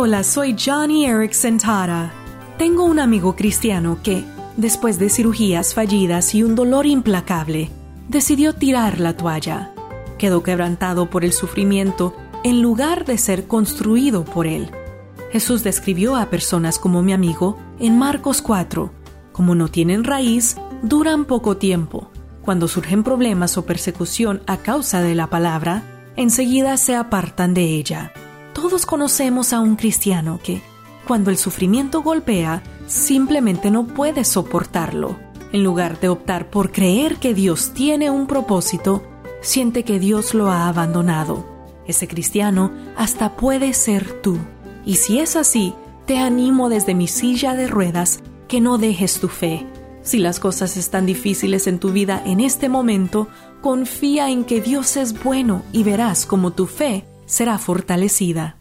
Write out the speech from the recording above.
Hola, soy Johnny Erickson Tara. Tengo un amigo cristiano que, después de cirugías fallidas y un dolor implacable, decidió tirar la toalla. Quedó quebrantado por el sufrimiento en lugar de ser construido por él. Jesús describió a personas como mi amigo en Marcos 4. Como no tienen raíz, duran poco tiempo. Cuando surgen problemas o persecución a causa de la palabra, enseguida se apartan de ella. Todos conocemos a un cristiano que, cuando el sufrimiento golpea, simplemente no puede soportarlo. En lugar de optar por creer que Dios tiene un propósito, siente que Dios lo ha abandonado. Ese cristiano hasta puede ser tú. Y si es así, te animo desde mi silla de ruedas que no dejes tu fe. Si las cosas están difíciles en tu vida en este momento, confía en que Dios es bueno y verás como tu fe será fortalecida.